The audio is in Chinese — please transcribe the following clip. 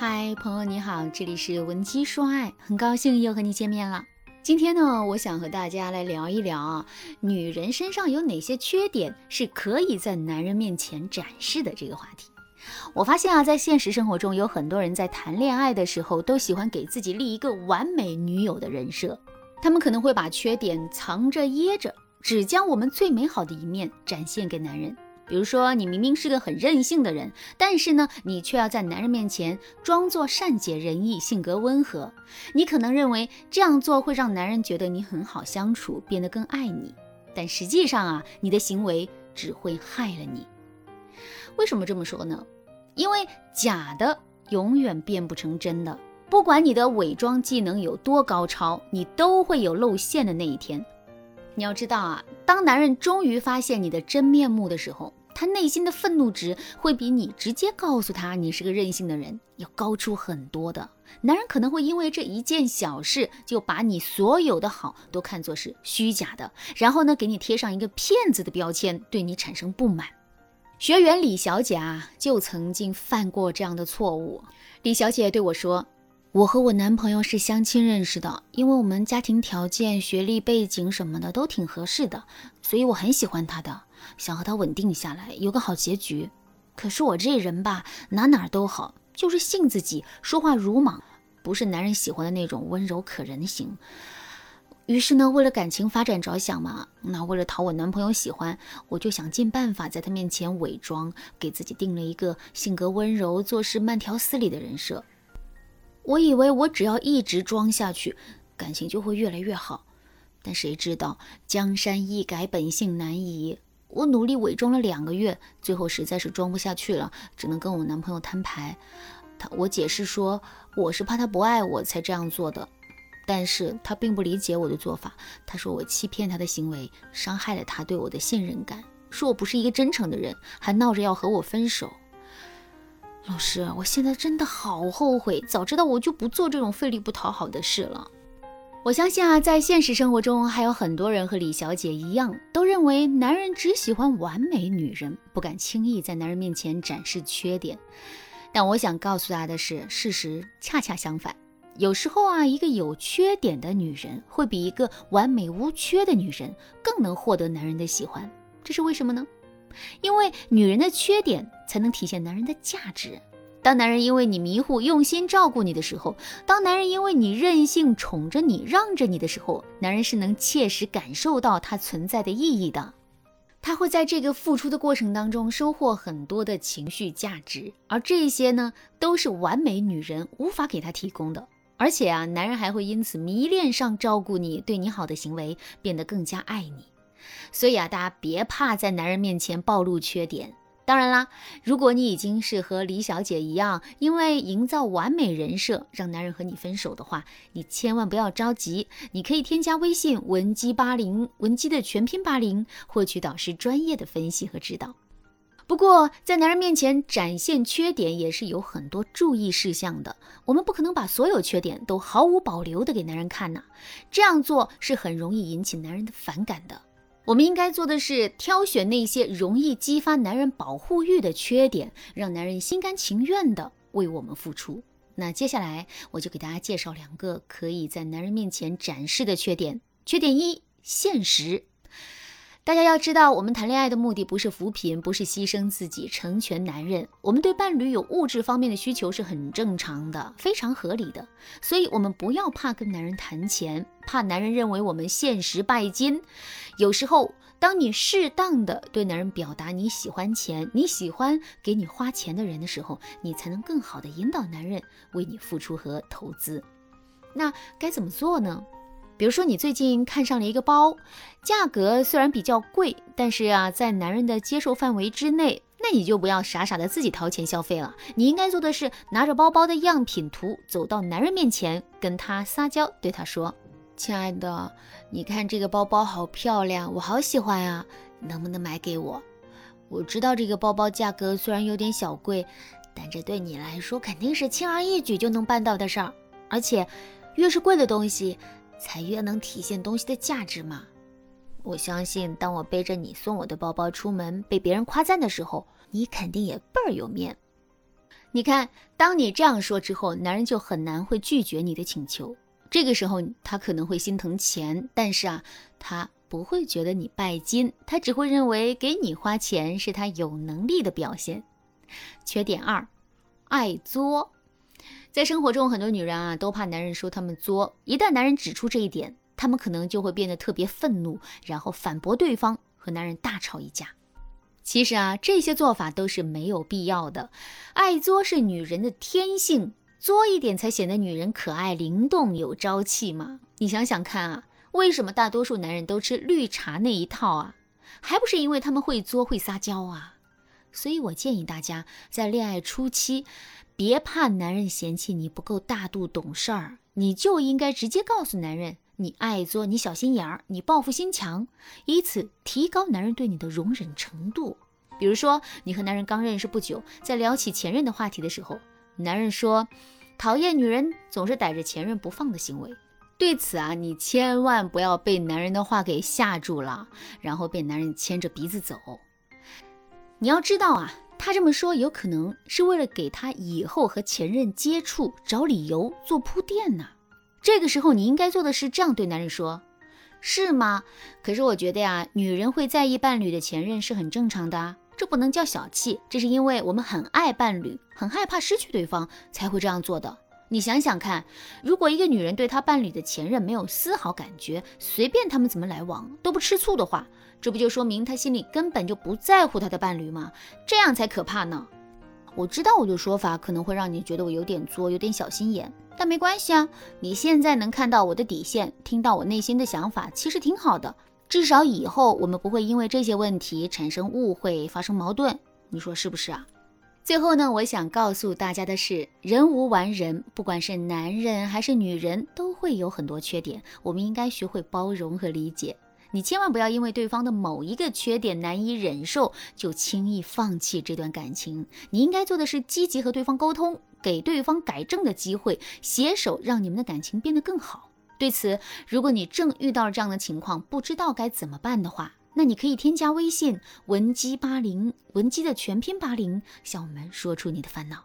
嗨，朋友你好，这里是文姬说爱，很高兴又和你见面了。今天呢，我想和大家来聊一聊啊，女人身上有哪些缺点是可以在男人面前展示的这个话题。我发现啊，在现实生活中，有很多人在谈恋爱的时候都喜欢给自己立一个完美女友的人设，他们可能会把缺点藏着掖着，只将我们最美好的一面展现给男人。比如说，你明明是个很任性的人，但是呢，你却要在男人面前装作善解人意、性格温和。你可能认为这样做会让男人觉得你很好相处，变得更爱你。但实际上啊，你的行为只会害了你。为什么这么说呢？因为假的永远变不成真的。不管你的伪装技能有多高超，你都会有露馅的那一天。你要知道啊，当男人终于发现你的真面目的时候，他内心的愤怒值会比你直接告诉他你是个任性的人要高出很多的。男人可能会因为这一件小事就把你所有的好都看作是虚假的，然后呢给你贴上一个骗子的标签，对你产生不满。学员李小姐啊就曾经犯过这样的错误。李小姐对我说：“我和我男朋友是相亲认识的，因为我们家庭条件、学历背景什么的都挺合适的，所以我很喜欢他的。”想和他稳定下来，有个好结局。可是我这人吧，哪哪都好，就是性子急，说话鲁莽，不是男人喜欢的那种温柔可人型。于是呢，为了感情发展着想嘛，那为了讨我男朋友喜欢，我就想尽办法在他面前伪装，给自己定了一个性格温柔、做事慢条斯理的人设。我以为我只要一直装下去，感情就会越来越好。但谁知道江山易改，本性难移。我努力伪装了两个月，最后实在是装不下去了，只能跟我男朋友摊牌。他我解释说，我是怕他不爱我才这样做的，但是他并不理解我的做法。他说我欺骗他的行为伤害了他对我的信任感，说我不是一个真诚的人，还闹着要和我分手。老师，我现在真的好后悔，早知道我就不做这种费力不讨好的事了。我相信啊，在现实生活中，还有很多人和李小姐一样，都认为男人只喜欢完美女人，不敢轻易在男人面前展示缺点。但我想告诉大家的是，事实恰恰相反。有时候啊，一个有缺点的女人，会比一个完美无缺的女人更能获得男人的喜欢。这是为什么呢？因为女人的缺点才能体现男人的价值。当男人因为你迷糊用心照顾你的时候，当男人因为你任性宠着你让着你的时候，男人是能切实感受到他存在的意义的。他会在这个付出的过程当中收获很多的情绪价值，而这些呢，都是完美女人无法给他提供的。而且啊，男人还会因此迷恋上照顾你、对你好的行为，变得更加爱你。所以啊，大家别怕在男人面前暴露缺点。当然啦，如果你已经是和李小姐一样，因为营造完美人设让男人和你分手的话，你千万不要着急。你可以添加微信文姬八零，文姬的全拼八零，获取导师专业的分析和指导。不过，在男人面前展现缺点也是有很多注意事项的。我们不可能把所有缺点都毫无保留的给男人看呐，这样做是很容易引起男人的反感的。我们应该做的是挑选那些容易激发男人保护欲的缺点，让男人心甘情愿的为我们付出。那接下来我就给大家介绍两个可以在男人面前展示的缺点。缺点一：现实。大家要知道，我们谈恋爱的目的不是扶贫，不是牺牲自己成全男人。我们对伴侣有物质方面的需求是很正常的，非常合理的。所以，我们不要怕跟男人谈钱，怕男人认为我们现实拜金。有时候，当你适当的对男人表达你喜欢钱，你喜欢给你花钱的人的时候，你才能更好的引导男人为你付出和投资。那该怎么做呢？比如说，你最近看上了一个包，价格虽然比较贵，但是啊，在男人的接受范围之内，那你就不要傻傻的自己掏钱消费了。你应该做的是，拿着包包的样品图，走到男人面前，跟他撒娇，对他说：“亲爱的，你看这个包包好漂亮，我好喜欢啊，能不能买给我？我知道这个包包价格虽然有点小贵，但这对你来说肯定是轻而易举就能办到的事儿，而且越是贵的东西。”才越能体现东西的价值嘛！我相信，当我背着你送我的包包出门，被别人夸赞的时候，你肯定也倍儿有面。你看，当你这样说之后，男人就很难会拒绝你的请求。这个时候，他可能会心疼钱，但是啊，他不会觉得你拜金，他只会认为给你花钱是他有能力的表现。缺点二，爱作。在生活中，很多女人啊都怕男人说他们作，一旦男人指出这一点，他们可能就会变得特别愤怒，然后反驳对方，和男人大吵一架。其实啊，这些做法都是没有必要的。爱作是女人的天性，作一点才显得女人可爱、灵动、有朝气嘛。你想想看啊，为什么大多数男人都吃绿茶那一套啊？还不是因为他们会作、会撒娇啊？所以我建议大家在恋爱初期，别怕男人嫌弃你不够大度懂事儿，你就应该直接告诉男人你爱作，你小心眼儿，你报复心强，以此提高男人对你的容忍程度。比如说，你和男人刚认识不久，在聊起前任的话题的时候，男人说讨厌女人总是逮着前任不放的行为。对此啊，你千万不要被男人的话给吓住了，然后被男人牵着鼻子走。你要知道啊，他这么说有可能是为了给他以后和前任接触找理由做铺垫呢。这个时候你应该做的是这样对男人说，是吗？可是我觉得呀，女人会在意伴侣的前任是很正常的，这不能叫小气，这是因为我们很爱伴侣，很害怕失去对方才会这样做的。你想想看，如果一个女人对她伴侣的前任没有丝毫感觉，随便他们怎么来往都不吃醋的话。这不就说明他心里根本就不在乎他的伴侣吗？这样才可怕呢。我知道我的说法可能会让你觉得我有点作，有点小心眼，但没关系啊。你现在能看到我的底线，听到我内心的想法，其实挺好的。至少以后我们不会因为这些问题产生误会、发生矛盾。你说是不是啊？最后呢，我想告诉大家的是，人无完人，不管是男人还是女人，都会有很多缺点，我们应该学会包容和理解。你千万不要因为对方的某一个缺点难以忍受，就轻易放弃这段感情。你应该做的是积极和对方沟通，给对方改正的机会，携手让你们的感情变得更好。对此，如果你正遇到了这样的情况，不知道该怎么办的话，那你可以添加微信文姬八零，文姬的全拼八零，向我们说出你的烦恼。